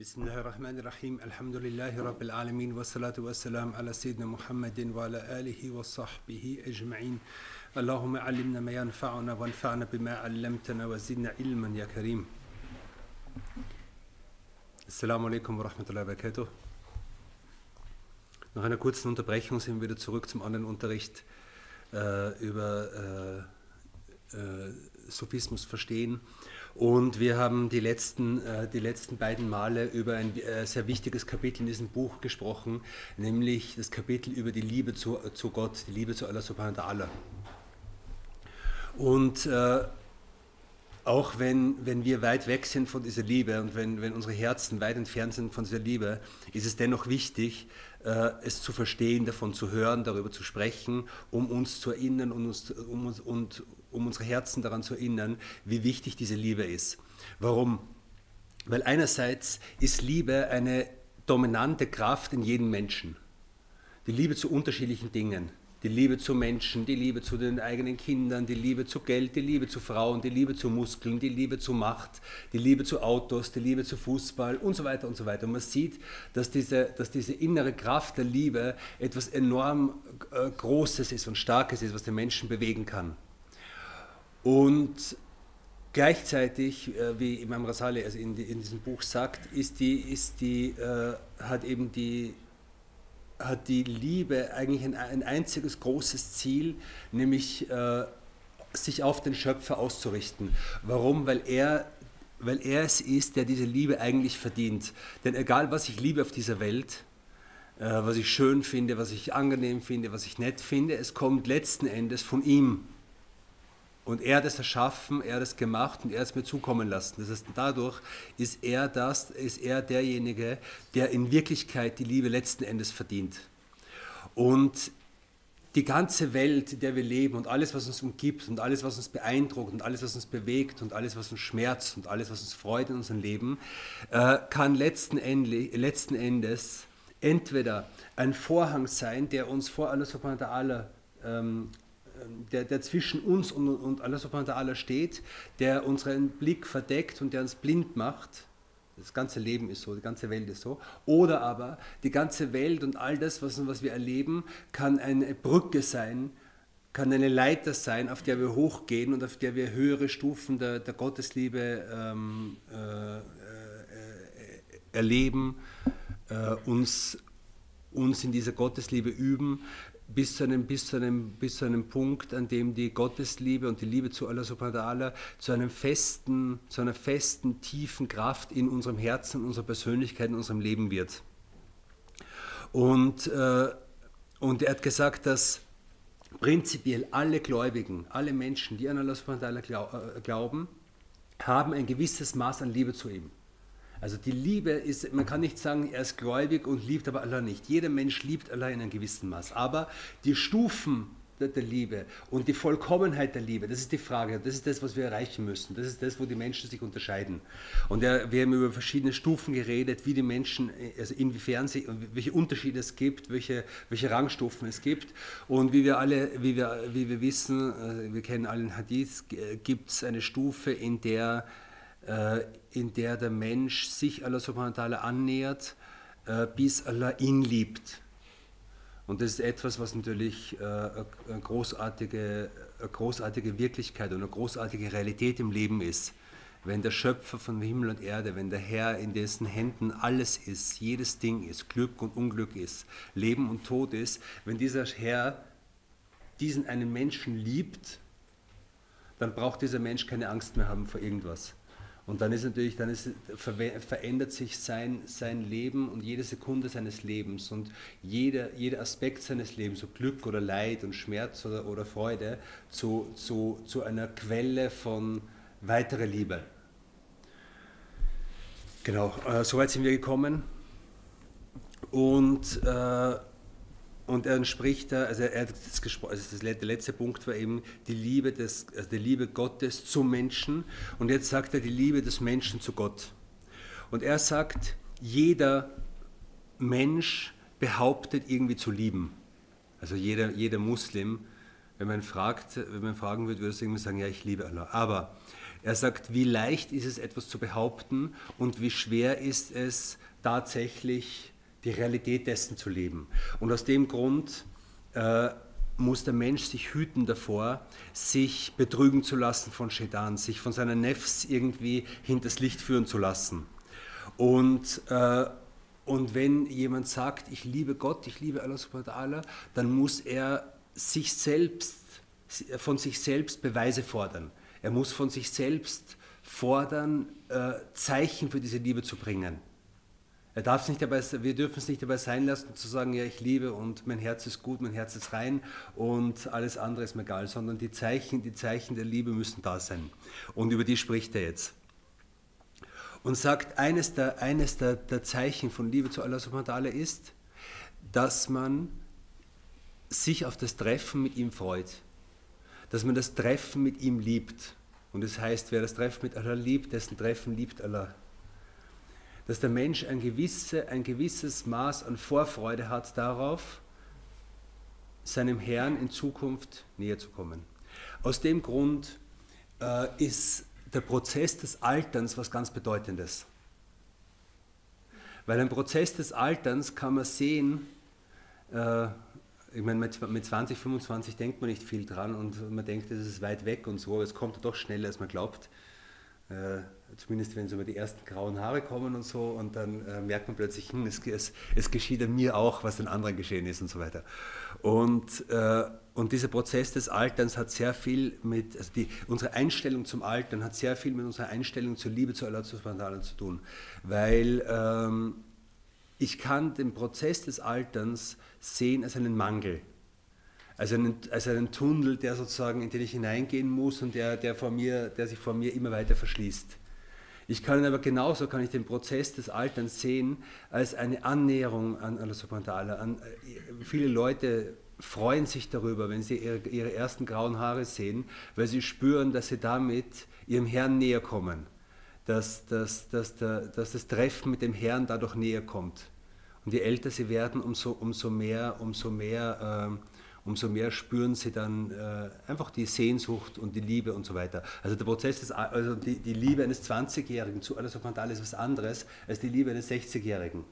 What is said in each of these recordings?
بسم الله الرحمن الرحيم الحمد لله رب العالمين والصلاة والسلام على سيدنا محمد وعلى آله وصحبه أجمعين اللهم علمنا ما ينفعنا وانفعنا بما علمتنا وزدنا علما يا كريم alaikum wa rahmatullahi wa barakatuh. Nach einer kurzen Unterbrechung sind wir wieder zurück zum anderen Unterricht äh, über äh, äh, Sufismus verstehen. Und wir haben die letzten, äh, die letzten beiden Male über ein äh, sehr wichtiges Kapitel in diesem Buch gesprochen, nämlich das Kapitel über die Liebe zu, zu Gott, die Liebe zu Allah subhanahu wa ta'ala. Und äh, auch wenn, wenn wir weit weg sind von dieser Liebe und wenn, wenn unsere Herzen weit entfernt sind von dieser Liebe, ist es dennoch wichtig, äh, es zu verstehen, davon zu hören, darüber zu sprechen, um uns zu erinnern und, uns, um, uns, und, um unsere Herzen daran zu erinnern, wie wichtig diese Liebe ist. Warum? Weil einerseits ist Liebe eine dominante Kraft in jedem Menschen. Die Liebe zu unterschiedlichen Dingen die Liebe zu Menschen, die Liebe zu den eigenen Kindern, die Liebe zu Geld, die Liebe zu Frauen, die Liebe zu Muskeln, die Liebe zu Macht, die Liebe zu Autos, die Liebe zu Fußball und so weiter und so weiter. Und man sieht, dass diese, dass diese innere Kraft der Liebe etwas enorm äh, Großes ist und Starkes ist, was den Menschen bewegen kann. Und gleichzeitig, äh, wie Imam Rasali also in, in, diesem Buch sagt, ist die, ist die, äh, hat eben die hat die Liebe eigentlich ein, ein einziges großes Ziel, nämlich äh, sich auf den Schöpfer auszurichten. Warum? Weil er, weil er es ist, der diese Liebe eigentlich verdient. Denn egal, was ich liebe auf dieser Welt, äh, was ich schön finde, was ich angenehm finde, was ich nett finde, es kommt letzten Endes von ihm. Und er hat es erschaffen, er hat es gemacht und er hat es mir zukommen lassen. Das heißt, dadurch ist er das, ist er derjenige, der in Wirklichkeit die Liebe letzten Endes verdient. Und die ganze Welt, in der wir leben und alles, was uns umgibt und alles, was uns beeindruckt und alles, was uns bewegt und alles, was uns schmerzt und alles, was uns freut in unserem Leben, äh, kann letzten, Ende, letzten Endes entweder ein Vorhang sein, der uns vor Allah subhanahu wa ta'ala ähm, der, der zwischen uns und, und Allah subhanahu wa ta'ala steht, der unseren Blick verdeckt und der uns blind macht. Das ganze Leben ist so, die ganze Welt ist so. Oder aber die ganze Welt und all das, was, was wir erleben, kann eine Brücke sein, kann eine Leiter sein, auf der wir hochgehen und auf der wir höhere Stufen der, der Gottesliebe ähm, äh, äh, erleben, äh, uns, uns in dieser Gottesliebe üben, bis zu, einem, bis, zu einem, bis zu einem Punkt, an dem die Gottesliebe und die Liebe zu Allah subhanahu wa zu, einem festen, zu einer festen, tiefen Kraft in unserem Herzen, in unserer Persönlichkeit, in unserem Leben wird. Und, äh, und er hat gesagt, dass prinzipiell alle Gläubigen, alle Menschen, die an Allah subhanahu wa ta'ala äh, glauben, haben ein gewisses Maß an Liebe zu ihm. Also die Liebe ist, man kann nicht sagen, er ist gläubig und liebt aber Allah nicht. Jeder Mensch liebt Allah in einem gewissen Maß. Aber die Stufen der, Liebe und die Vollkommenheit der Liebe, das ist die Frage. Das ist das, was wir erreichen müssen. Das ist das, wo die Menschen sich unterscheiden. Und er, wir haben über verschiedene Stufen geredet, wie die Menschen, also inwiefern sie, welche Unterschiede es gibt, welche, welche Rangstufen es gibt. Und wie wir alle, wie wir, wie wir wissen, äh, wir kennen allen Hadith, gibt es eine Stufe, in der in der der Mensch sich Allah subhanahu wa ta'ala annähert, äh, bis Allah ihn liebt. Und das ist etwas, was natürlich äh, eine großartige, eine großartige Wirklichkeit und eine großartige Realität im Leben ist. Wenn der Schöpfer von Himmel und Erde, wenn der Herr, in dessen Händen alles ist, jedes Ding ist, Glück und Unglück ist, Leben und Tod ist, wenn dieser Herr diesen einen Menschen liebt, dann braucht dieser Mensch keine Angst mehr haben vor irgendwas. Und dann ist natürlich, dann ist, verändert sich sein, sein Leben und jede Sekunde seines Lebens und jeder, jeder Aspekt seines Lebens, so Glück oder Leid und Schmerz oder, oder Freude, zu, zu, zu einer Quelle von weiterer Liebe. Genau, äh, soweit sind wir gekommen. Und äh, und er spricht da, also er das also der letzte Punkt war eben die Liebe, des, also die Liebe Gottes zum Menschen. Und jetzt sagt er die Liebe des Menschen zu Gott. Und er sagt, jeder Mensch behauptet irgendwie zu lieben. Also jeder, jeder Muslim, wenn man, fragt, wenn man fragen würde, würde er irgendwie sagen, ja, ich liebe Allah. Aber Er sagt, wie leicht ist es, etwas zu behaupten und wie schwer ist es, tatsächlich die Realität dessen zu leben. Und aus dem Grund äh, muss der Mensch sich hüten davor, sich betrügen zu lassen von Shaitan, sich von seiner Nefs irgendwie hinters Licht führen zu lassen. Und, äh, und wenn jemand sagt, ich liebe Gott, ich liebe Allah subhanahu wa ta'ala, dann muss er sich selbst, von sich selbst Beweise fordern. Er muss von sich selbst fordern, äh, Zeichen für diese Liebe zu bringen. Er darf nicht dabei, wir dürfen es nicht dabei sein lassen, zu sagen, ja, ich liebe und mein Herz ist gut, mein Herz ist rein und alles andere ist mir egal, sondern die Zeichen, die Zeichen der Liebe müssen da sein. Und über die spricht er jetzt. Und sagt, eines der, eines der, der Zeichen von Liebe zu Allah subhanahu wa ist, dass man sich auf das Treffen mit ihm freut. Dass man das Treffen mit ihm liebt. Und das heißt, wer das Treffen mit Allah liebt, dessen Treffen liebt Allah dass der Mensch ein, gewisse, ein gewisses Maß an Vorfreude hat darauf, seinem Herrn in Zukunft näher zu kommen. Aus dem Grund äh, ist der Prozess des Alterns was ganz Bedeutendes. Weil ein Prozess des Alterns kann man sehen, äh, ich meine, mit 20, 25 denkt man nicht viel dran und man denkt, es ist weit weg und so, aber es kommt doch schneller, als man glaubt. Äh, zumindest wenn so über die ersten grauen Haare kommen und so, und dann äh, merkt man plötzlich, hm, es, es, es, geschieht an mir auch, was den anderen geschehen ist und so weiter. Und, äh, und dieser Prozess des Alterns hat sehr viel mit, also die, unsere Einstellung zum Altern hat sehr viel mit unserer Einstellung zur Liebe zu Allah zu tun, weil ähm, ich kann den Prozess des Alterns sehen als einen Mangel als einen, als einen Tunnel, der sozusagen, in den ich hineingehen muss und der, der, vor mir, der sich vor mir immer weiter verschließt. Ich kann aber genauso kann ich den Prozess des Alterns sehen als eine Annäherung an Allah subhanahu wa ta'ala. Viele Leute freuen sich darüber, wenn sie ihre, ihre, ersten grauen Haare sehen, weil sie spüren, dass sie damit ihrem Herrn näher kommen, dass, dass, dass, der, dass das Treffen mit dem Herrn dadurch näher kommt. Und je älter sie werden, umso, umso mehr, umso mehr äh, umso mehr spüren sie dann äh, einfach die Sehnsucht und die Liebe und so weiter. Also der Prozess, des, also die, die Liebe eines 20-Jährigen zu alles Okmantal ist was anderes als die Liebe eines 60-Jährigen.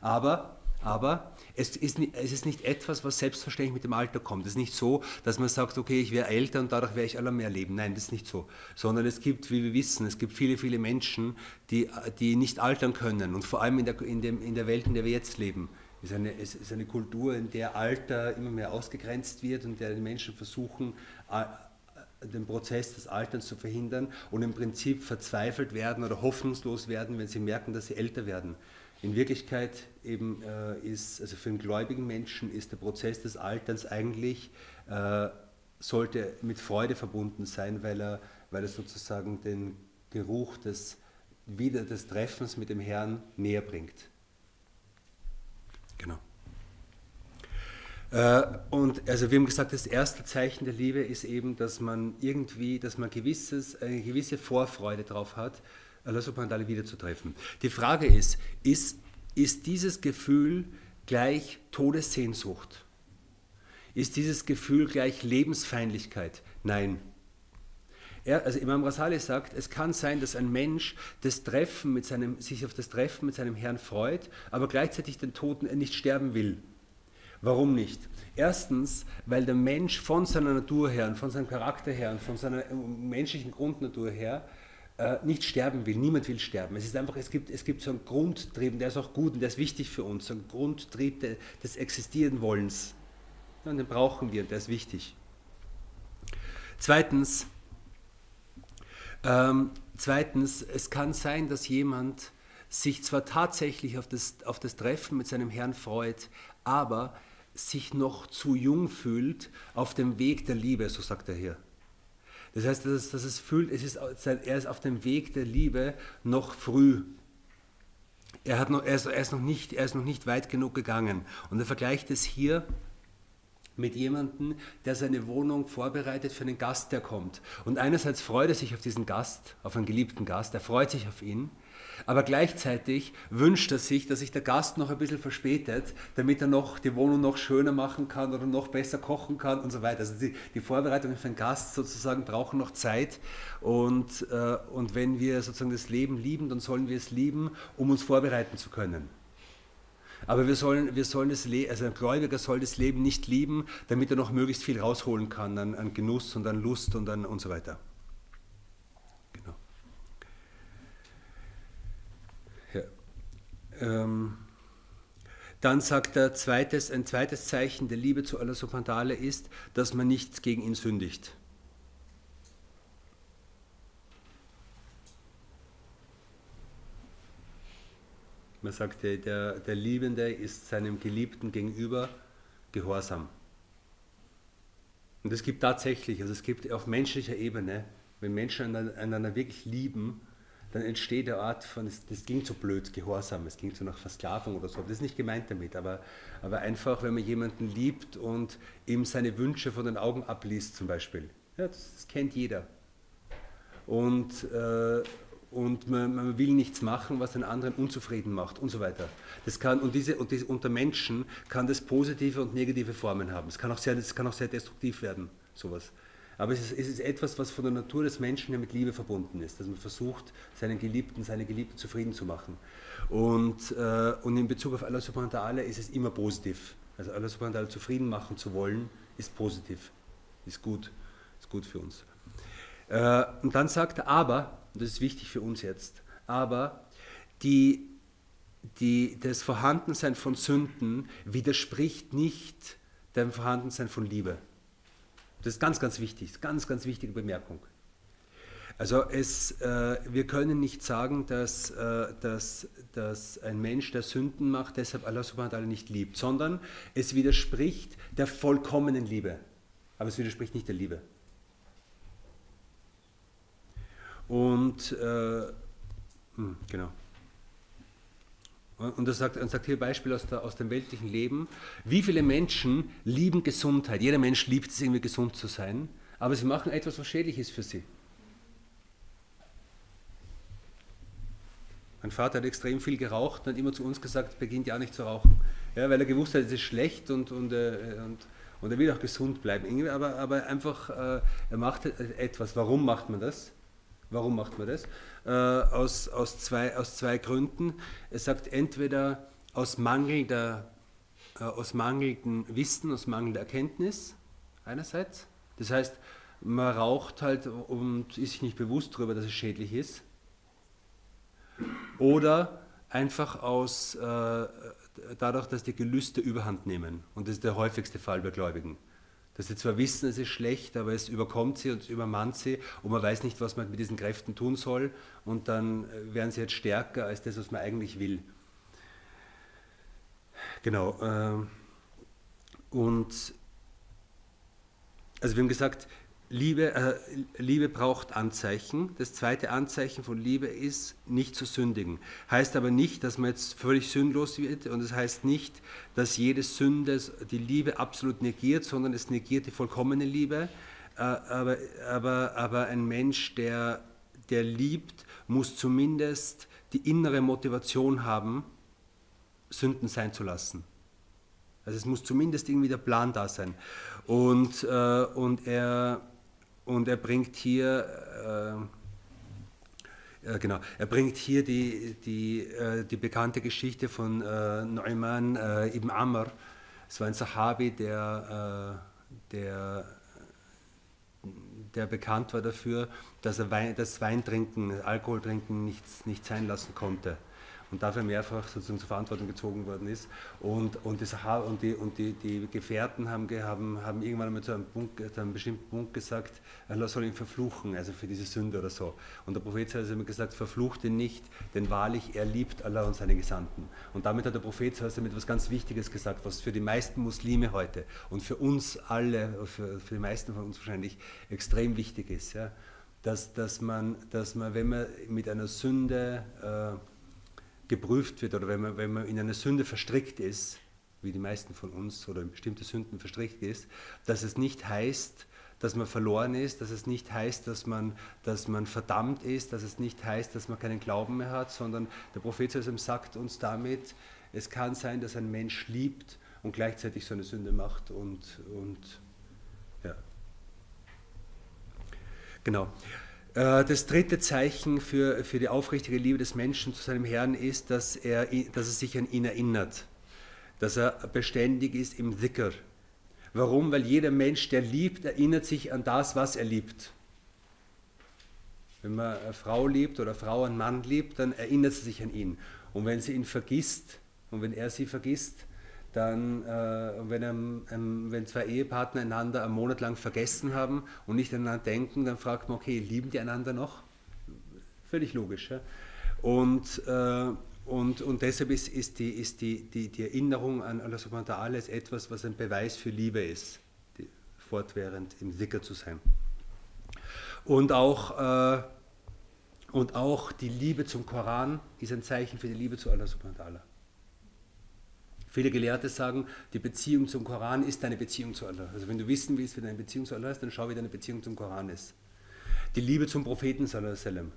Aber aber es ist, nicht, es ist nicht etwas, was selbstverständlich mit dem Alter kommt. Es ist nicht so, dass man sagt, okay, ich wäre älter und dadurch werde ich aller mehr leben. Nein, das ist nicht so. Sondern es gibt, wie wir wissen, es gibt viele, viele Menschen, die, die nicht altern können. Und vor allem in der, in, dem, in der Welt, in der wir jetzt leben, ist eine, es ist eine Kultur, in der Alter immer mehr ausgegrenzt wird und der die Menschen versuchen, den Prozess des Alterns zu verhindern und im Prinzip verzweifelt werden oder hoffnungslos werden, wenn sie merken, dass sie älter werden. In Wirklichkeit eben äh, ist, also für einen gläubigen Menschen ist der Prozess des Alterns eigentlich, äh, sollte mit Freude verbunden sein, weil er, weil er sozusagen den Geruch des, wieder des Treffens mit dem Herrn näher bringt. Genau. Äh, und also wir haben gesagt, das erste Zeichen der Liebe ist eben, dass man irgendwie, dass man gewisses, eine gewisse Vorfreude darauf hat, Allah subhanahu wa wiederzutreffen. Die Frage ist, ist, ist dieses Gefühl gleich Todessehnsucht? Ist dieses Gefühl gleich Lebensfeindlichkeit? Nein. Er, also Imam Rasali sagt, es kann sein, dass ein Mensch das Treffen mit seinem, sich auf das Treffen mit seinem Herrn freut, aber gleichzeitig den Toten nicht sterben will. Warum nicht? Erstens, weil der Mensch von seiner Natur her und von seinem Charakter her und von seiner menschlichen Grundnatur her äh, nicht sterben will. Niemand will sterben. Es ist einfach, es gibt, es gibt so einen Grundtrieb, der ist auch gut und der ist wichtig für uns, so einen Grundtrieb des Existierenwollens. Ja, und den brauchen wir, der ist wichtig. Zweitens, ähm, zweitens, es kann sein, dass jemand sich zwar tatsächlich auf das, auf das Treffen mit seinem Herrn freut, aber sich noch zu jung fühlt auf dem Weg der Liebe, so sagt er hier. Das heißt, dass es, dass es fühlt, es ist, er ist auf dem Weg der Liebe noch früh. Er, hat noch, er, ist, er, ist noch nicht, er ist noch nicht weit genug gegangen. Und er vergleicht es hier mit jemandem, der seine Wohnung vorbereitet für einen Gast, der kommt. Und einerseits freut er sich auf diesen Gast, auf einen geliebten Gast, er freut sich auf ihn, Aber gleichzeitig wünscht er sich, dass sich der Gast noch ein bisschen verspätet, damit er noch die Wohnung noch schöner machen kann oder noch besser kochen kann und so weiter. Also die, die Vorbereitungen für den Gast sozusagen brauchen noch Zeit. Und, äh, und wenn wir sozusagen das Leben lieben, dann sollen wir es lieben, um uns vorbereiten zu können. Aber wir sollen, wir sollen das Le also ein Gläubiger soll das Leben nicht lieben, damit er noch möglichst viel rausholen kann an, an Genuss und an Lust und, an, und so weiter. Genau. Ja. Ähm. Dann sagt er, zweites, ein zweites Zeichen der Liebe zu Allah subhanahu ist, dass man nicht gegen ihn sündigt. Man sagt, der, der Liebende ist seinem Geliebten gegenüber gehorsam. Und es gibt tatsächlich, also es gibt auf menschlicher Ebene, wenn Menschen einander wirklich lieben, dann entsteht eine Art von, das, das klingt so blöd, Gehorsam, es klingt so nach Versklavung oder so, das ist nicht gemeint damit, aber, aber einfach, wenn man jemanden liebt und ihm seine Wünsche von den Augen abliest zum Beispiel. Ja, das, das kennt jeder. Und, äh, und man, man, will nichts machen, was den anderen unzufrieden macht und so weiter. Das kann, und, diese, und diese, unter Menschen kann das positive und negative Formen haben. Es kann kann auch sehr destruktiv werden, sowas. Aber es ist, es ist, etwas, was von der Natur des Menschen ja mit Liebe verbunden ist, dass man versucht, seinen Geliebten, seine Geliebte zufrieden zu machen. Und, äh, und in Bezug auf Allah subhanahu wa ta'ala ist es immer positiv. Also Allah subhanahu wa ta'ala zufrieden machen zu wollen, ist positiv, ist gut, ist gut für uns. Äh, und dann sagt er aber, und das ist wichtig für uns jetzt, aber die, die, das Vorhandensein von Sünden widerspricht nicht dem Vorhandensein von Liebe. Das ist ganz, ganz wichtig, ganz, ganz wichtige Bemerkung. Also es, äh, wir können nicht sagen, dass, äh, dass, dass ein Mensch, der Sünden macht, deshalb Allah subhanahu wa ta'ala nicht liebt, sondern es widerspricht der vollkommenen Liebe. Aber es widerspricht nicht der Liebe. Und äh, hm, genau. Und er sagt, er sagt hier Beispiel aus, der, aus dem weltlichen Leben. Wie viele Menschen lieben Gesundheit? Jeder Mensch liebt es, irgendwie gesund zu sein, aber sie machen etwas, was schädlich ist für sie. Mein Vater hat extrem viel geraucht und hat immer zu uns gesagt, beginnt ja nicht zu rauchen. Ja, weil er gewusst hat, es ist schlecht und, und, äh, und, und er will auch gesund bleiben. Aber, aber einfach, äh, er macht etwas. Warum macht man das? Warum macht man das? Äh, aus, aus, zwei, aus zwei Gründen. Er sagt entweder aus, mangelnder, äh, aus mangelndem Wissen, aus mangelnder Erkenntnis einerseits. Das heißt, man raucht halt und ist sich nicht bewusst darüber, dass es schädlich ist. Oder einfach aus, äh, dadurch, dass die Gelüste überhand nehmen. Und das ist der häufigste Fall bei Gläubigen dass sie zwar wissen, es ist schlecht, aber es überkommt sie und es übermannt sie und man weiß nicht, was man mit diesen Kräften tun soll und dann äh, werden sie jetzt stärker als das, was man eigentlich will. Genau. Ähm, und also wir haben gesagt, Liebe, äh, Liebe braucht Anzeichen. Das zweite Anzeichen von Liebe ist, nicht zu sündigen. Heißt aber nicht, dass man jetzt völlig sündlos wird und es das heißt nicht, dass jede Sünde die Liebe absolut negiert, sondern es negiert die vollkommene Liebe. Äh, aber, aber, aber ein Mensch, der, der liebt, muss zumindest die innere Motivation haben, Sünden sein zu lassen. Also es muss zumindest irgendwie der Plan da sein. Und, äh, und er und er bringt hier, äh, äh, genau, er bringt hier die, die, äh, die bekannte Geschichte von äh, Neumann äh, ibn Amr. Es war ein Sahabi, der, äh, der, der bekannt war dafür, dass er Wein, das Weintrinken, Alkoholtrinken nicht, nicht sein lassen konnte und dafür mehrfach sozusagen zur Verantwortung gezogen worden ist. Und, und, das, und, die, und die, die Gefährten haben, haben, haben irgendwann einmal zu einem, Punkt, zu einem bestimmten Punkt gesagt, Allah soll ihn verfluchen, also für diese Sünde oder so. Und der Prophet hat immer gesagt, verflucht ihn nicht, denn wahrlich, er liebt Allah und seine Gesandten. Und damit hat der Prophet damit etwas ganz Wichtiges gesagt, was für die meisten Muslime heute und für uns alle, für, für die meisten von uns wahrscheinlich extrem wichtig ist. Ja? Dass, dass, man, dass man, wenn man mit einer Sünde äh, geprüft wird oder wenn man, wenn man in eine Sünde verstrickt ist, wie die meisten von uns oder in bestimmte Sünden verstrickt ist, dass es nicht heißt, dass man verloren ist, dass es nicht heißt, dass man, dass man verdammt ist, dass es nicht heißt, dass man keinen Glauben mehr hat, sondern der Prophet sagt uns damit, es kann sein, dass ein Mensch liebt und gleichzeitig so eine Sünde macht und, und ja. Genau. Äh, das dritte Zeichen für, für die aufrichtige Liebe des Menschen zu seinem Herrn ist, dass er, dass er sich an ihn erinnert, dass er beständig ist im Dhikr. Warum? Weil jeder Mensch, der liebt, erinnert sich an das, was er liebt. Wenn man eine Frau liebt oder eine Frau einen Mann liebt, dann erinnert sie sich an ihn. Und wenn sie ihn vergisst und wenn er sie vergisst, dann, äh, wenn, ähm, ähm, wenn zwei Ehepartner einander einen Monat lang vergessen haben und nicht aneinander denken, dann fragt man, okay, lieben die einander noch? Völlig logisch. Ja? Und, äh, und, und deshalb ist, ist, die, ist die, die, die Erinnerung an Allah subhanahu wa ta'ala etwas, was ein Beweis für Liebe ist, die, fortwährend im Sicker zu sein. Und auch, äh, und auch die Liebe zum Koran ist ein Zeichen für die Liebe zu Allah subhanahu wa ta'ala. Viele Gelehrte sagen, die Beziehung zum Koran ist deine Beziehung zu Allah. Also wenn du wissen willst, wie deine Beziehung zu Allah ist, dann schau, wie deine Beziehung zum Koran ist. Die Liebe zum Propheten, sallam,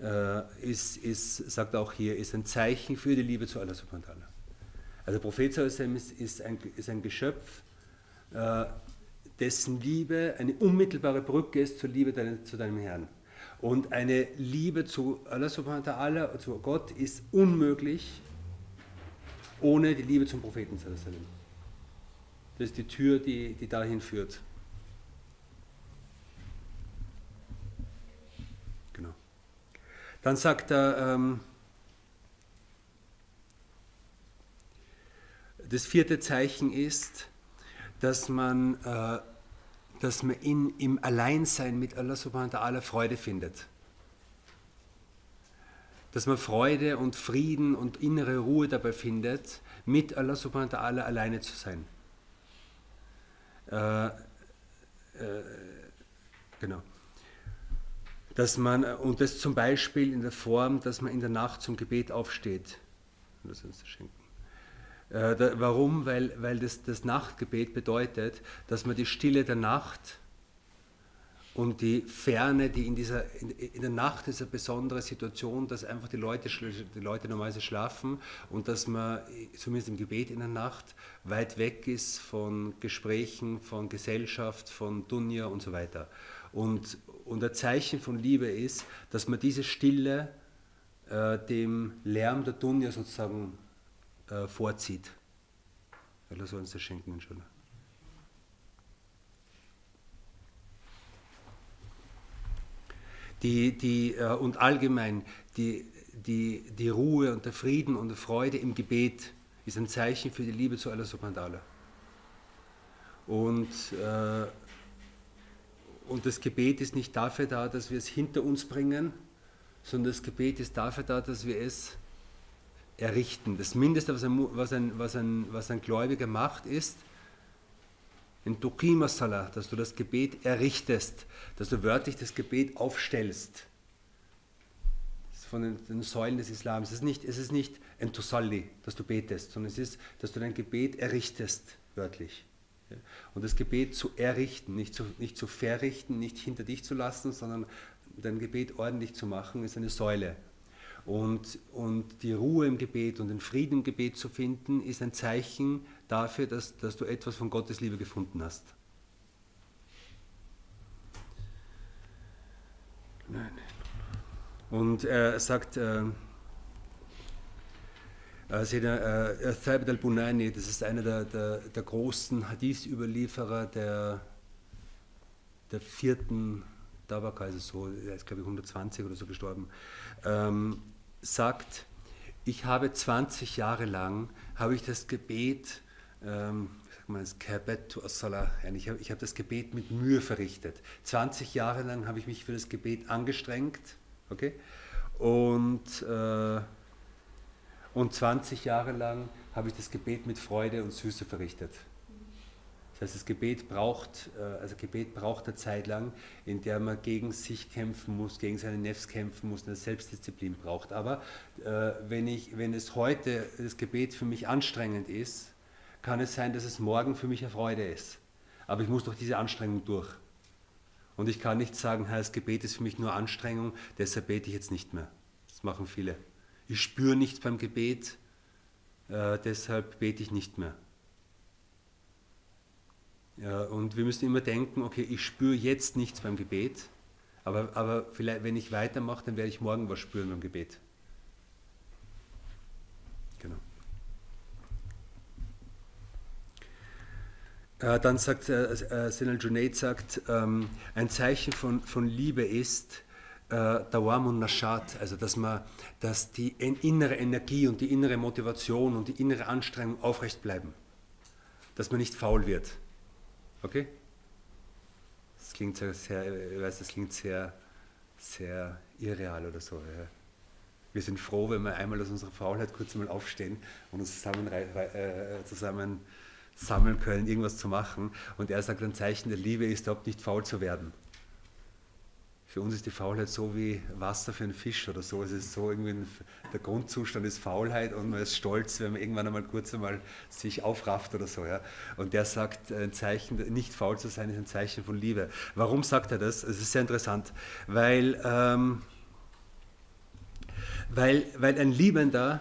äh, ist, ist, sagt auch hier, ist ein Zeichen für die Liebe zu Allah subhanahu wa Also der Prophet sallam, ist, ist, ein, ist ein Geschöpf, äh, dessen Liebe eine unmittelbare Brücke ist zur Liebe deine, zu deinem Herrn. Und eine Liebe zu Allah subhanahu wa zu Gott, ist unmöglich, ohne die Liebe zum Propheten. Das ist die Tür, die, die dahin führt. Genau. Dann sagt er, ähm, das vierte Zeichen ist, dass man, äh, dass man in, im Alleinsein mit Allah subhanahu wa ta'ala Freude findet dass man Freude und Frieden und innere Ruhe dabei findet, mit Allah subhanahu wa ta'ala alleine zu sein. Äh, äh, genau. Dass man, und das zum Beispiel in der Form, dass man in der Nacht zum Gebet aufsteht. Das uns schenken. Äh, da, warum? Weil, weil das, das Nachtgebet bedeutet, dass man die Stille der Nacht und die Ferne, die in, dieser, in, in, der Nacht ist eine besondere Situation, dass einfach die Leute, die Leute normalerweise schlafen und dass man, zumindest im Gebet in der Nacht, weit weg ist von Gesprächen, von Gesellschaft, von Dunja und so weiter. Und, und ein Zeichen von Liebe ist, dass man diese Stille äh, dem Lärm der Dunja sozusagen äh, vorzieht. Allah soll uns das schenken, inshallah. Die, die, äh, und allgemein die, die, die Ruhe und der Frieden und die Freude im Gebet ist ein Zeichen für die Liebe zu Allah subhanahu. Und, äh, und das Gebet ist nicht dafür da, dass wir es hinter uns bringen, sondern das Gebet ist dafür da, dass wir es errichten. Das Mindeste, was ein, was ein, was ein, was ein Gläubiger macht, ist, in Tuqima Salah, dass du das Gebet errichtest, dass du wörtlich das Gebet aufstellst. Das ist von den, den, Säulen des Islams. Es ist nicht, es ist nicht ein Tusalli, dass du betest, sondern es ist, dass du dein Gebet errichtest, wörtlich. Und das Gebet zu errichten, nicht zu, nicht zu verrichten, nicht hinter dich zu lassen, sondern dein Gebet ordentlich zu machen, ist eine Säule. Und, und die Ruhe im Gebet und den Frieden im Gebet zu finden, ist ein Zeichen dafür, dass, dass du etwas von Gottes Liebe gefunden hast. Und er sagt, äh, äh, Thabit al-Bunani, das ist einer der, der, der großen Hadith-Überlieferer der, der vierten Tabaka, also so, er ist glaube ich 120 oder so gestorben, ähm, sagt, ich habe 20 Jahre lang, habe ich das Gebet ähm, ich habe hab das Gebet mit Mühe verrichtet. 20 Jahre lang habe ich mich für das Gebet angestrengt. Okay? Und, äh, und 20 Jahre lang habe ich das Gebet mit Freude und Süße verrichtet. Das heißt, das Gebet braucht, äh, also Gebet braucht eine Zeit lang, in der man gegen sich kämpfen muss, gegen seine Nefs kämpfen muss, eine Selbstdisziplin braucht. Aber äh, wenn, ich, wenn es heute das Gebet für mich anstrengend ist, kann es sein, dass es morgen für mich eine Freude ist. aber ich muss durch diese Anstrengung durch. Und ich kann nicht sagen, das Gebet ist für mich nur Anstrengung, deshalb bete ich jetzt nicht mehr. Das machen viele. Ich spüre nichts beim Gebet, äh, deshalb bete ich nicht mehr. Und wir müssen immer denken, okay, ich spüre jetzt nichts beim Gebet, aber, aber vielleicht, wenn ich weitermache, dann werde ich morgen was spüren beim Gebet. Genau. Äh, dann sagt äh, äh Senal Junaid sagt, ähm, ein Zeichen von, von Liebe ist äh, Dawam und Nashat, also dass man, dass die innere Energie und die innere Motivation und die innere Anstrengung aufrecht bleiben, dass man nicht faul wird. Okay? Das klingt sehr, sehr ich weiß, das klingt sehr, sehr irreal oder so. Ja. Wir sind froh, wenn wir einmal aus unserer Faulheit kurz einmal aufstehen und uns zusammen, äh, zusammen sammeln können, irgendwas zu machen. Und er sagt, ein Zeichen der Liebe ist überhaupt nicht faul zu werden. Für uns ist die Faulheit so wie Wasser für einen Fisch oder so. Es ist so irgendwie der Grundzustand ist Faulheit und man ist stolz, wenn man irgendwann einmal kurz einmal sich aufrafft oder so. Ja. Und der sagt, ein Zeichen, nicht faul zu sein, ist ein Zeichen von Liebe. Warum sagt er das? Es ist sehr interessant, weil, ähm, weil, weil ein Liebender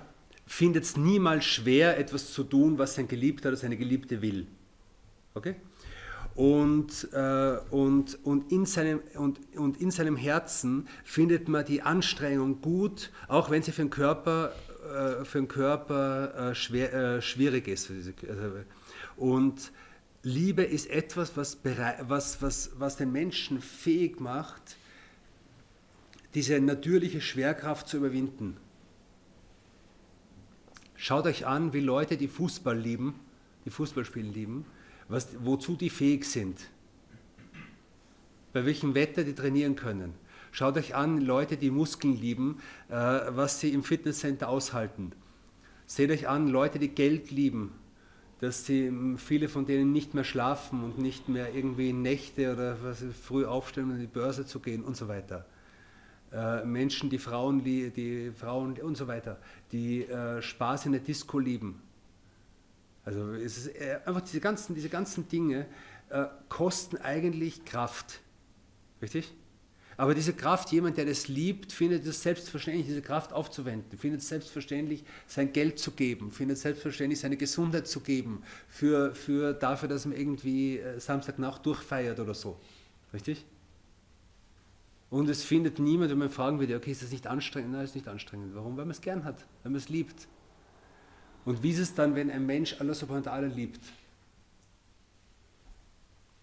findet es niemals schwer, etwas zu tun, was sein Geliebter oder seine Geliebte will. Okay? Und, äh, und, und, in seinem, und, und in seinem Herzen findet man die Anstrengung gut, auch wenn sie für den Körper, äh, für den Körper äh, schwer, äh, schwierig ist. Und Liebe ist etwas, was, was, was, was den Menschen fähig macht, diese natürliche Schwerkraft zu überwinden. Schaut euch an, wie Leute, die Fußball lieben, die Fußballspielen lieben, was, wozu die fähig sind, bei welchem Wetter die trainieren können. Schaut euch an, Leute, die Muskeln lieben, äh, was sie im Fitnesscenter aushalten. Seht euch an, Leute, die Geld lieben, dass sie, viele von denen nicht mehr schlafen und nicht mehr irgendwie Nächte oder was, früh aufstehen, um an die Börse zu gehen und so weiter. Äh, Menschen, die Frauen, die, Frauen und so weiter, die äh, Spaß in der Disco lieben, also es ist äh, einfach diese ganzen, diese ganzen Dinge äh, kosten eigentlich Kraft. Richtig? Aber diese Kraft, jemand, der das liebt, findet es selbstverständlich, diese Kraft aufzuwenden, findet es selbstverständlich, sein Geld zu geben, findet es selbstverständlich, seine Gesundheit zu geben, für, für dafür, dass man irgendwie äh, Samstagnacht durchfeiert oder so. Richtig? Und es findet niemand, wenn man fragen würde, okay, ist das nicht anstrengend? Nein, ist nicht anstrengend. Warum? Weil man es gern hat, weil man es liebt. Und wie ist es dann, wenn ein Mensch Allah subhanahu wa liebt?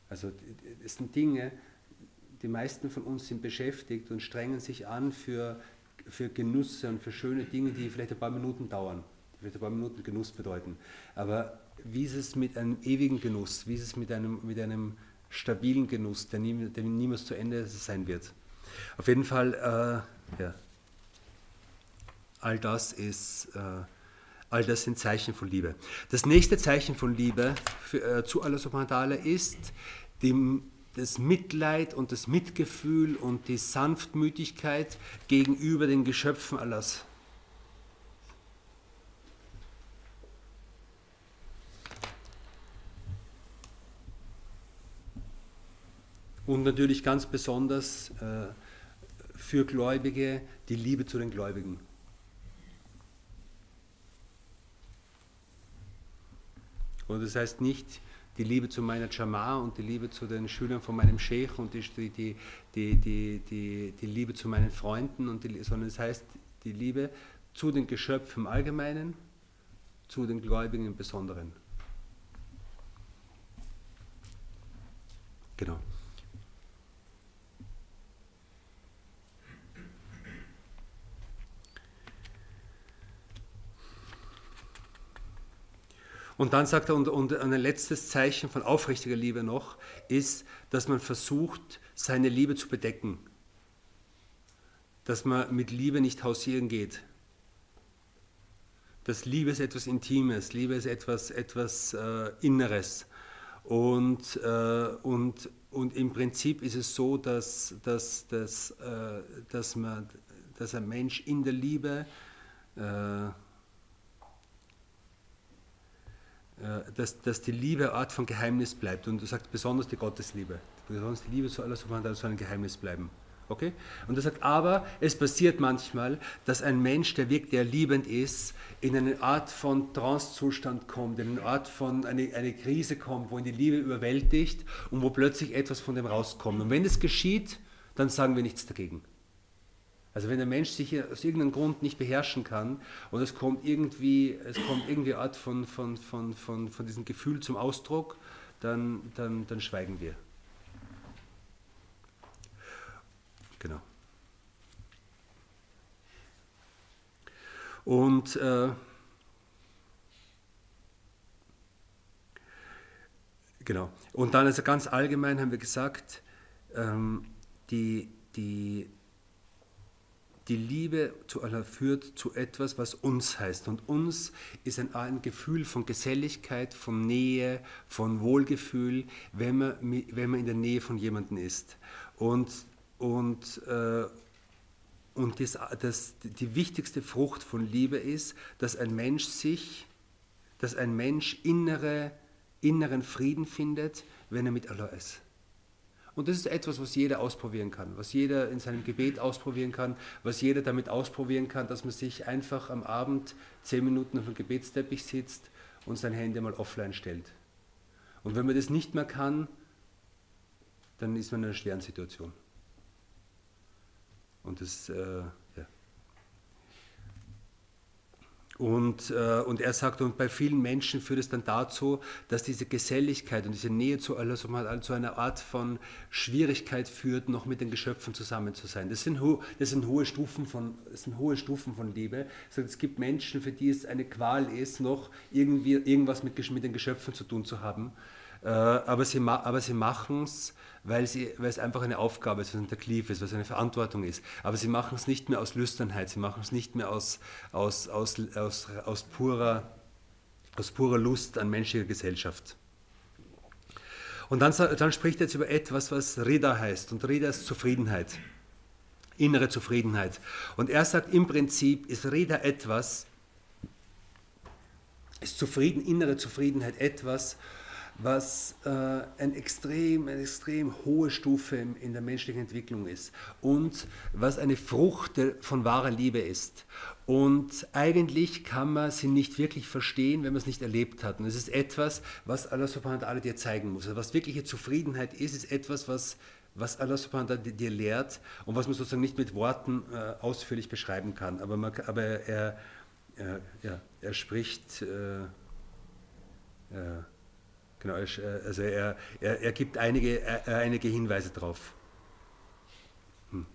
Also es sind Dinge, die meisten von uns sind beschäftigt und strengen sich an für, für Genüsse und für schöne Dinge, die vielleicht ein paar Minuten dauern, die vielleicht ein paar Minuten Genuss bedeuten. Aber wie ist es mit einem ewigen Genuss? Wie ist es mit einem, mit einem stabilen Genuss, der, nie, der niemals zu Ende sein wird? Auf jeden Fall, äh, ja, all das ist... Äh, All das sind Zeichen von Liebe. Das nächste Zeichen von Liebe für, äh, zu Allah subhanahu ist dem, das Mitleid und das Mitgefühl und die Sanftmütigkeit gegenüber den Geschöpfen Allahs. Und natürlich ganz besonders äh, für Gläubige die Liebe zu den Gläubigen. Und das heißt nicht die Liebe zu meiner Jamar und die Liebe zu den Schülern von meinem Sheikh und die, die, die, die, die, die Liebe zu meinen Freunden, und die, sondern es heißt die Liebe zu den Geschöpfen im Allgemeinen, zu den Gläubigen im Besonderen. Genau. Und dann sagt er, und, und ein letztes Zeichen von aufrichtiger Liebe noch ist, dass man versucht, seine Liebe zu bedecken. Dass man mit Liebe nicht hausieren geht. Dass Liebe ist etwas Intimes, Liebe ist etwas, etwas äh, Inneres. Und, äh, und, und im Prinzip ist es so, dass, dass, dass, äh, dass, man, dass ein Mensch in der Liebe äh, äh, dass, dass die Liebe Art von Geheimnis bleibt. Und du sagst besonders die Gottesliebe. Besonders die Liebe zu Allah subhanahu wa soll ein Geheimnis bleiben. Okay? Und er sagt, aber es passiert manchmal, dass ein Mensch, der wirklich der liebend ist, in eine Art von Trancezustand kommt, in eine Art von eine, eine Krise kommt, wo ihn die Liebe überwältigt und wo plötzlich etwas von dem rauskommt. Und wenn das geschieht, dann sagen wir nichts dagegen. Also wenn der Mensch sich aus irgendeinem Grund nicht beherrschen kann und es kommt irgendwie, es kommt irgendwie Art von, von, von, von, von diesem Gefühl zum Ausdruck, dann, dann, dann schweigen wir. Genau. Und äh, genau. Und dann also ganz allgemein haben wir gesagt, ähm, die, die, die Liebe zu Allah führt zu etwas, was uns heißt. Und uns ist ein, ein Gefühl von Geselligkeit, von Nähe, von Wohlgefühl, wenn man, wenn man in der Nähe von jemandem ist. Und und, äh, und das, das, die wichtigste Frucht von Liebe ist, dass ein Mensch sich, dass ein Mensch innere, inneren Frieden findet, wenn er mit Allah ist. Und das ist etwas, was jeder ausprobieren kann, was jeder in seinem Gebet ausprobieren kann, was jeder damit ausprobieren kann, dass man sich einfach am Abend zehn Minuten auf dem Gebetsteppich sitzt und sein Handy mal offline stellt. Und wenn man das nicht mehr kann, dann ist man in einer schweren Situation. Und das, äh, ja. Und, äh, und er sagt, und bei vielen Menschen führt es dann dazu, dass diese Geselligkeit und diese Nähe zu Allah zu einer Art von Schwierigkeit führt, noch mit den Geschöpfen zusammen zu sein. Das sind, das sind, hohe, Stufen von, das sind hohe Stufen von Liebe. Es gibt Menschen, für die es eine Qual ist, noch irgendwie irgendwas mit, mit den Geschöpfen zu tun zu haben. Äh, aber sie, aber sie machen es weil, weil es einfach eine Aufgabe ist, was ein Taklif ist, was eine Verantwortung ist. Aber sie machen es nicht mehr aus Lüsternheit, sie machen es nicht mehr aus, aus, aus, aus, aus, purer, aus purer Lust an menschlicher Gesellschaft. Und dann, dann spricht er jetzt über etwas, was Rida heißt. Und Rida ist Zufriedenheit, innere Zufriedenheit. Und er sagt, im Prinzip ist Rida etwas, ist Zufrieden, innere Zufriedenheit etwas, was äh, ein extrem, eine extrem hohe Stufe in der menschlichen Entwicklung ist und was eine Frucht von wahrer Liebe ist. Und eigentlich kann man sie nicht wirklich verstehen, wenn man es nicht erlebt hat. Und es ist etwas, was Allah subhanahu wa ta'ala dir zeigen muss. Also was wirkliche Zufriedenheit ist, ist etwas, was, was Allah subhanahu wa ta'ala dir lehrt und was man sozusagen nicht mit Worten äh, ausführlich beschreiben kann. Aber, man, aber er, er, ja, er spricht... Äh, äh, Genau, äh, also er, er, er gibt einige, äh, einige Hinweise drauf. Hm.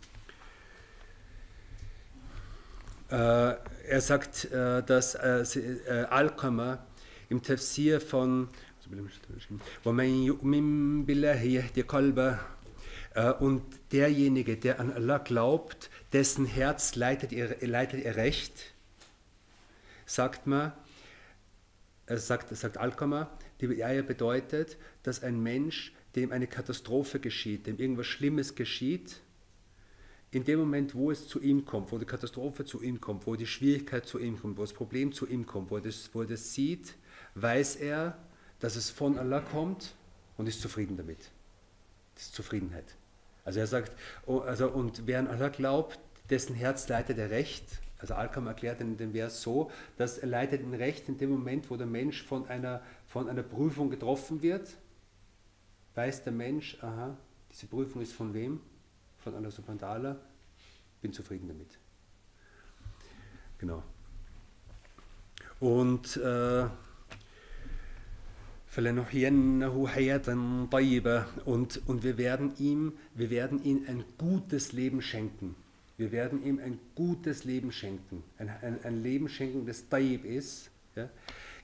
Äh, er sagt, dass Al-Qamar im Tafsir von und derjenige, der an Allah glaubt, dessen Herz leitet ihr, leitet ihr Recht, sagt man, sagt, sagt Al-Qamar, die Eier bedeutet, dass ein Mensch, dem eine Katastrophe geschieht, dem irgendwas Schlimmes geschieht, in dem Moment, wo es zu ihm kommt, wo die Katastrophe zu ihm kommt, wo die Schwierigkeit zu ihm kommt, wo das Problem zu ihm kommt, wo er das, wo er das sieht, weiß er, dass es von Allah kommt und ist zufrieden damit. Das ist Zufriedenheit. Also er sagt, oh, also, und wer an Allah glaubt, dessen Herz leitet er recht. Also Alkam erklärt den, den Vers so, dass er leitet ihn recht in dem Moment, wo der Mensch von einer von einer Prüfung getroffen wird, weiß der Mensch, aha, diese Prüfung ist von wem? Von wa ta'ala, bin zufrieden damit. Genau. Und äh, und, und wir werden ihm, wir werden ihm ein gutes Leben schenken. Wir werden ihm ein gutes Leben schenken. Ein, ein, ein Leben schenken, das Tayyib ist. Ja?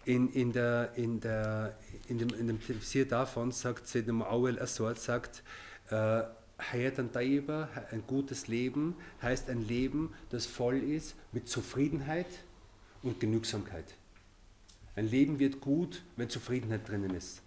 In, in, der, in, der, in dem, in dem Tafsir davon sagt Sayyidina Muawwal Aswad, sagt, äh, Hayatan Tayyiba, ein gutes Leben, heißt ein Leben, das voll ist mit Zufriedenheit und Genügsamkeit. Ein Leben wird gut, wenn Zufriedenheit drinnen ist.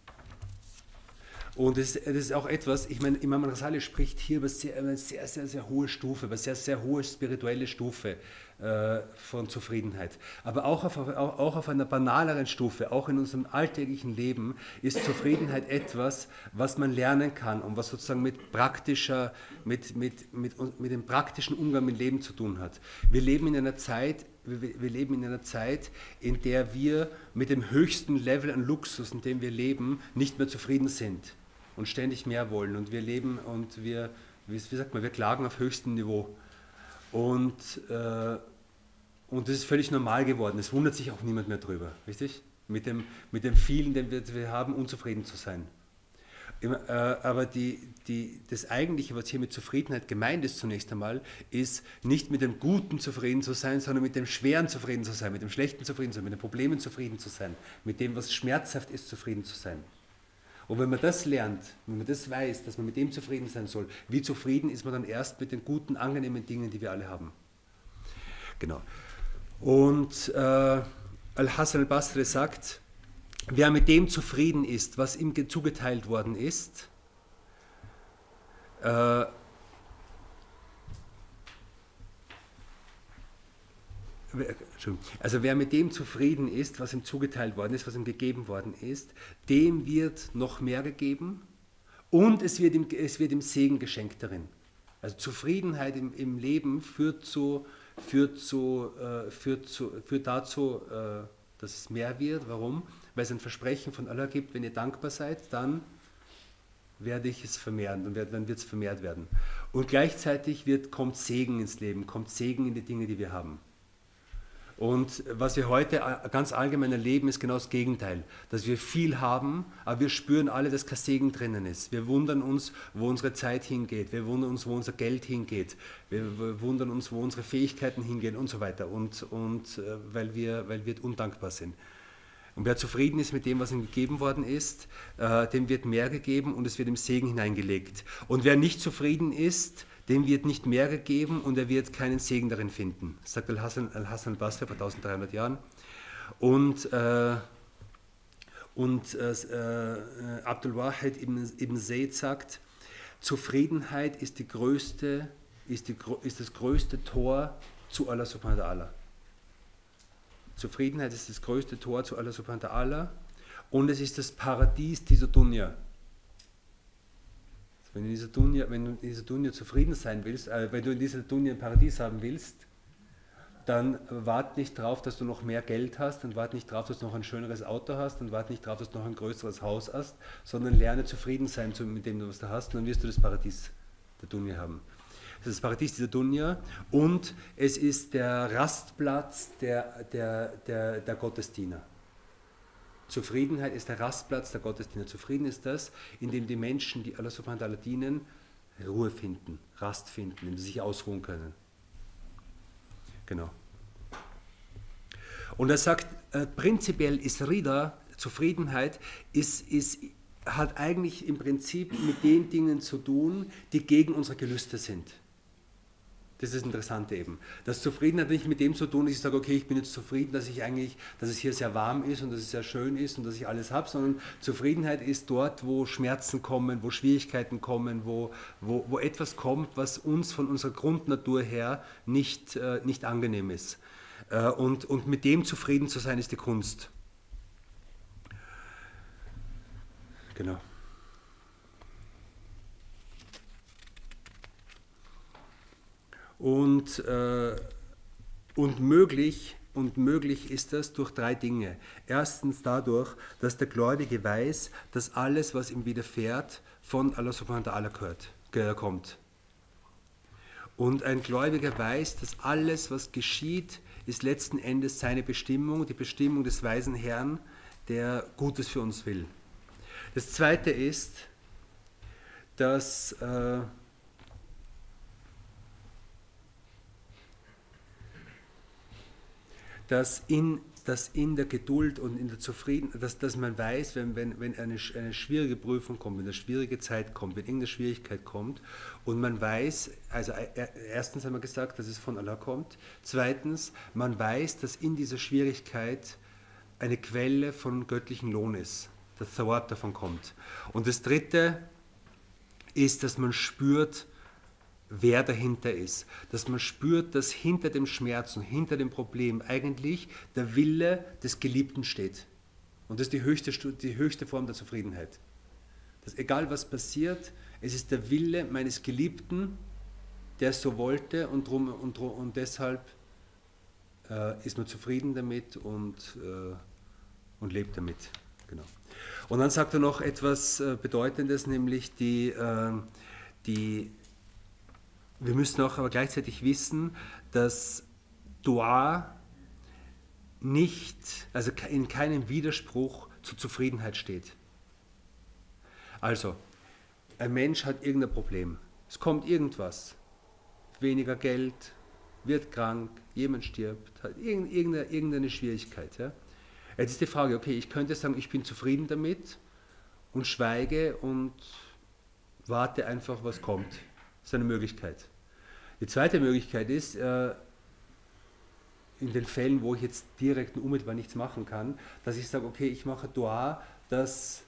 Und das, das ist auch etwas, ich meine, Imam Rasali spricht hier über sehr, eine sehr, sehr, sehr hohe Stufe, über sehr, sehr hohe spirituelle Stufe. Äh, von Zufriedenheit. Aber auch auf, auch auf einer banaleren Stufe, auch in unserem alltäglichen Leben, ist Zufriedenheit etwas, was man lernen kann und was sozusagen mit praktischer, mit, mit, mit, mit dem praktischen Umgang mit Leben zu tun hat. Wir leben in einer Zeit, wir leben in einer Zeit, in der wir mit dem höchsten Level an Luxus, in dem wir leben, nicht mehr zufrieden sind und ständig mehr wollen. Und wir leben und wir, wie, sagt man, wir klagen auf höchstem Niveau. Und, äh, und das ist völlig normal geworden. Es wundert sich auch niemand mehr drüber, richtig? Mit dem, mit dem vielen, den wir, wir haben, unzufrieden zu sein. Äh, aber die, die, das Eigentliche, was hier mit Zufriedenheit gemeint ist zunächst einmal, ist nicht mit dem Guten zufrieden zu sein, sondern mit dem Schweren zufrieden zu sein, mit dem Schlechten zufrieden zu sein, mit den Problemen zufrieden zu sein, mit dem, was schmerzhaft ist, zufrieden zu sein. Und wenn man das lernt, wenn man das weiß, dass man mit dem zufrieden sein soll, wie zufrieden ist man dann erst mit den guten, angenehmen Dingen, die wir alle haben. Genau. Und äh, Al-Hassan al-Basri sagt, wer mit dem zufrieden ist, was ihm zugeteilt worden ist, äh, also wer mit dem zufrieden ist, was ihm zugeteilt worden ist, was ihm gegeben worden ist, dem wird noch mehr gegeben und es wird ihm, es wird ihm Segen geschenkt darin. Also Zufriedenheit im, im Leben führt, zu, führt, zu, äh, führt, zu, führt dazu, äh, dass es mehr wird. Warum? Weil es ein Versprechen von Allah gibt, wenn ihr dankbar seid, dann werde ich es vermehren, dann wird, es vermehrt werden. Und gleichzeitig wird, kommt Segen ins Leben, kommt Segen in die Dinge, die wir haben. Und was wir heute ganz allgemein erleben, ist genau das Gegenteil. Dass wir viel haben, aber wir spüren alle, dass kein Segen drinnen ist. Wir wundern uns, wo unsere Zeit hingeht. Wir wundern uns, wo unser Geld hingeht. Wir wundern uns, wo unsere Fähigkeiten hingehen und so weiter. Und, und äh, weil, wir, weil wir undankbar sind. Und wer zufrieden ist mit dem, was ihm gegeben worden ist, äh, dem wird mehr gegeben und es wird im Segen hineingelegt. Und wer nicht zufrieden ist, dem wird nicht mehr gegeben und er wird keinen Segen darin finden, sagt Al-Hassan al basri vor 1300 Jahren. Und, äh, und äh, äh, Abdul Wahid ibn, ibn Zayd sagt, Zufriedenheit ist, die größte, ist, die, ist das größte Tor zu Allah subhanahu wa ta'ala. Zufriedenheit ist das größte Tor zu Allah subhanahu wa ta'ala und es ist das Paradies dieser Dunya. Wenn du in dieser Dunja, wenn du in dieser Dunja zufrieden sein willst, äh, wenn du in dieser Dunja ein Paradies haben willst, dann wart nicht darauf, dass du noch mehr Geld hast und wart nicht darauf, dass du noch ein schöneres Auto hast und wart nicht darauf, dass du noch ein größeres Haus hast, sondern lerne zufrieden sein mit dem, was du hast und dann wirst du das Paradies der Dunja haben. Das ist das Paradies dieser Dunja und es ist der Rastplatz der, der, der, der Gottesdiener. Zufriedenheit ist der Rastplatz der Gottesdiener. Zufrieden ist das, indem die Menschen, die Allah subhanahu wa ta'ala dienen, Ruhe finden, Rast finden, indem sie sich ausruhen können. Genau. Und er sagt, äh, prinzipiell ist Rida, Zufriedenheit, ist, ist, hat eigentlich im Prinzip mit den Dingen zu tun, die gegen unsere Gelüste sind. Das ist das Interessante eben. Das Zufriedenheit hat nicht mit dem zu tun, dass ich sage, okay, ich bin jetzt zufrieden, dass ich eigentlich, dass es hier sehr warm ist und dass es sehr schön ist und dass ich alles habe, sondern Zufriedenheit ist dort, wo Schmerzen kommen, wo Schwierigkeiten kommen, wo, wo, wo etwas kommt, was uns von unserer Grundnatur her nicht, äh, nicht angenehm ist. Äh, und, und mit dem zufrieden zu sein, ist die Kunst. Genau. Und, äh, und, möglich, und möglich ist das durch drei Dinge. Erstens dadurch, dass der Gläubige weiß, dass alles, was ihm widerfährt, von Allah subhanahu wa ta'ala kommt. Und ein Gläubiger weiß, dass alles, was geschieht, ist letzten Endes seine Bestimmung, die Bestimmung des weisen Herrn, der Gutes für uns will. Das Zweite ist, dass äh, dass in, dass in der Geduld und in der Zufriedenheit, dass, dass man weiß, wenn, wenn, wenn eine, eine schwierige Prüfung kommt, wenn eine schwierige Zeit kommt, wenn irgendeine Schwierigkeit kommt und man weiß, also äh, äh, erstens haben wir gesagt, dass es von Allah kommt, zweitens, man weiß, dass in dieser Schwierigkeit eine Quelle von göttlichen Lohn ist, dass Thawab davon kommt. Und das dritte ist, dass man spürt, wer dahinter ist. Dass man spürt, dass hinter dem Schmerz und hinter dem Problem eigentlich der Wille des Geliebten steht. Und das ist die höchste, die höchste Form der Zufriedenheit. Dass egal was passiert, es ist der Wille meines Geliebten, der es so wollte und, drum, und, und deshalb äh, ist man zufrieden damit und, äh, und lebt damit. Genau. Und dann sagt er noch etwas äh, Bedeutendes, nämlich die, äh, die wir müssen auch aber gleichzeitig wissen, dass Dua nicht, also in keinem Widerspruch zur Zufriedenheit steht. Also, ein Mensch hat irgendein Problem. Es kommt irgendwas. Weniger Geld, wird krank, jemand stirbt, hat irgendeine, irgendeine Schwierigkeit. Ja? Jetzt ist die Frage, okay, ich könnte sagen, ich bin zufrieden damit und schweige und warte einfach, was kommt. Das ist eine Möglichkeit. Die zweite Möglichkeit ist, äh, in den Fällen, wo ich jetzt direkt und unmittelbar nichts machen kann, dass ich sage, okay, ich mache Dua, dass,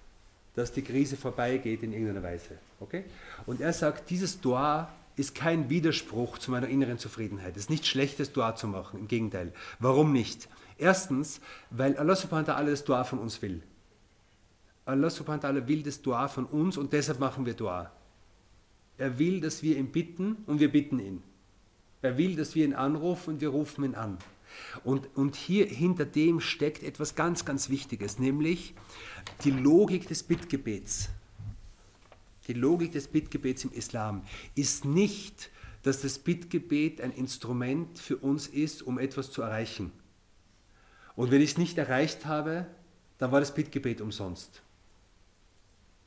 dass die Krise vorbeigeht in irgendeiner Weise. Okay? Und er sagt, dieses Dua ist kein Widerspruch zu meiner inneren Zufriedenheit. Es ist nicht schlechtes Dua zu machen, im Gegenteil. Warum nicht? Erstens, weil Allah subhanahu wa ta'ala das Dua von uns will. Allah subhanahu wa ta'ala will das Dua von uns und deshalb machen wir Dua. Er will, dass wir ihn bitten und wir bitten ihn. Er will, dass wir ihn anrufen und wir rufen ihn an. Und, und hier hinter dem steckt etwas ganz, ganz Wichtiges, nämlich die Logik des Bittgebets. Die Logik des Bittgebets im Islam ist nicht, dass das Bittgebet ein Instrument für uns ist, um etwas zu erreichen. Und wenn ich es nicht erreicht habe, dann war das Bittgebet umsonst.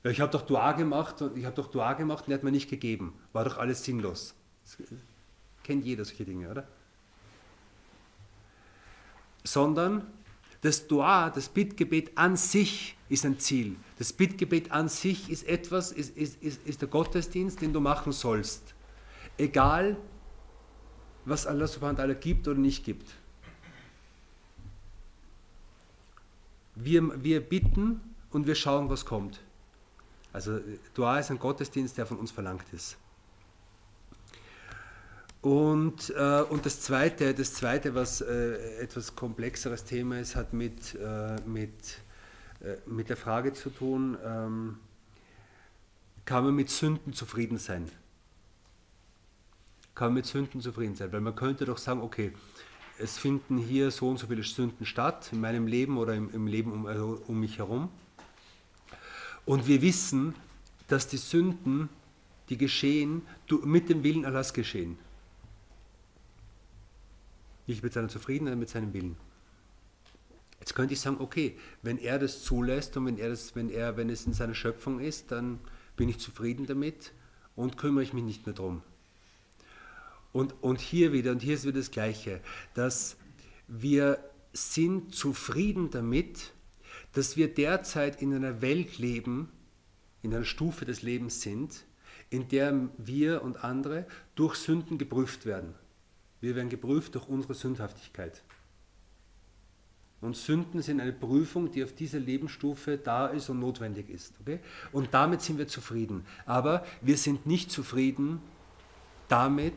Ich habe doch Dua gemacht und ich habe doch Dua gemacht und er hat mir nicht gegeben. War doch alles sinnlos. Das kennt jeder solche Dinge, oder? Sondern das Dua, das Bittgebet an sich ist ein Ziel. Das Bittgebet an sich ist etwas, ist, ist, ist, ist der Gottesdienst, den du machen sollst. Egal, was Allah subhanahu wa ta'ala gibt oder nicht gibt. Wir, wir bitten und wir schauen, was kommt. Also Dua ist ein Gottesdienst, der von uns verlangt ist. Und, äh, und das, zweite, das Zweite, was äh, etwas komplexeres Thema ist, hat mit, äh, mit, äh, mit der Frage zu tun, ähm, kann man mit Sünden zufrieden sein? Kann man mit Sünden zufrieden sein? Weil man könnte doch sagen, okay, es finden hier so und so viele Sünden statt, in meinem Leben oder im, im Leben um, also um mich herum. Und wir wissen, dass die Sünden, die geschehen, mit dem Willen Allahs geschehen. Nicht mit seiner Zufriedenheit, mit seinem Willen. Jetzt könnte ich sagen, okay, wenn er das zulässt und wenn er das, wenn er, wenn es in seiner Schöpfung ist, dann bin ich zufrieden damit und kümmere ich mich nicht mehr drum. Und, und hier wieder, und hier ist wieder das Gleiche, dass wir sind zufrieden damit, dass wir derzeit in einer Welt leben, in einer Stufe des Lebens sind, in der wir und andere durch Sünden geprüft werden. Wir werden geprüft durch unsere Sündhaftigkeit. Und Sünden sind eine Prüfung, die auf dieser Lebensstufe da ist und notwendig ist. Okay? Und damit sind wir zufrieden. Aber wir sind nicht zufrieden damit,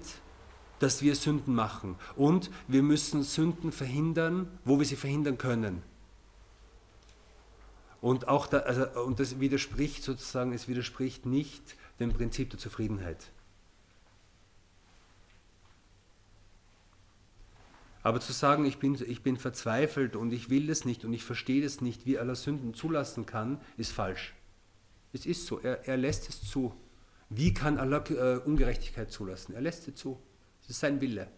dass wir Sünden machen. Und wir müssen Sünden verhindern, wo wir sie verhindern können. Und, auch da, also, und das widerspricht sozusagen, es widerspricht nicht dem Prinzip der Zufriedenheit. Aber zu sagen, ich bin, ich bin verzweifelt und ich will das nicht und ich verstehe das nicht, wie Allah Sünden zulassen kann, ist falsch. Es ist so, er, er lässt es zu. Wie kann Allah äh, Ungerechtigkeit zulassen? Er lässt es zu. Das ist sein Wille.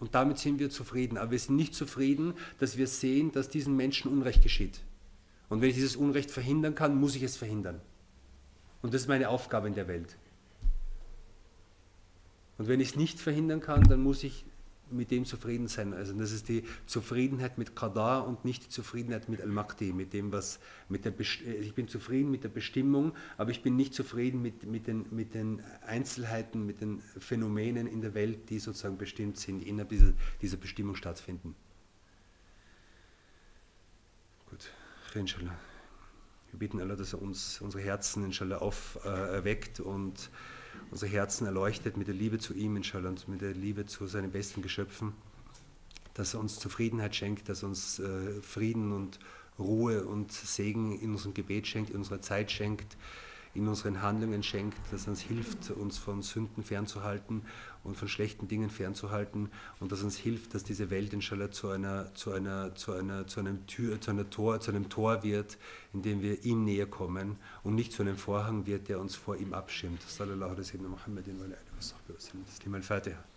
Und damit sind wir zufrieden. Aber wir sind nicht zufrieden, dass wir sehen, dass diesen Menschen Unrecht geschieht. Und wenn ich dieses Unrecht verhindern kann, muss ich es verhindern. Und das ist meine Aufgabe in der Welt. Und wenn ich es nicht verhindern kann, dann muss ich mit dem zufrieden sein. Also das ist die Zufriedenheit mit Qadar und nicht die Zufriedenheit mit Al-Makti, mit dem, was mit der ich bin zufrieden mit der Bestimmung, aber ich bin nicht zufrieden mit, mit, den, mit den Einzelheiten, mit den Phänomenen in der Welt, die sozusagen bestimmt sind, innerhalb dieser, dieser Bestimmung stattfinden. Gut inshallah. Wir bitten Allah, dass er uns unsere Herzen inshallah auferweckt äh, und unsere Herzen erleuchtet mit der Liebe zu ihm, inshallah, und mit der Liebe zu seinen besten Geschöpfen, dass er uns Zufriedenheit schenkt, dass er uns äh, Frieden und Ruhe und Segen in unserem Gebet schenkt, in unserer Zeit schenkt, in unseren Handlungen schenkt, dass uns hilft, uns von Sünden fernzuhalten und von schlechten Dingen fernzuhalten und dass uns hilft, dass diese Welt inshallah zu einer, zu einer, zu einer, zu einem Tür, zu einer Tor, zu einem Tor wird, in dem wir ihm näher kommen und nicht zu einem Vorhang wird, der uns vor ihm abschirmt. Sallallahu alaihi wa sallam.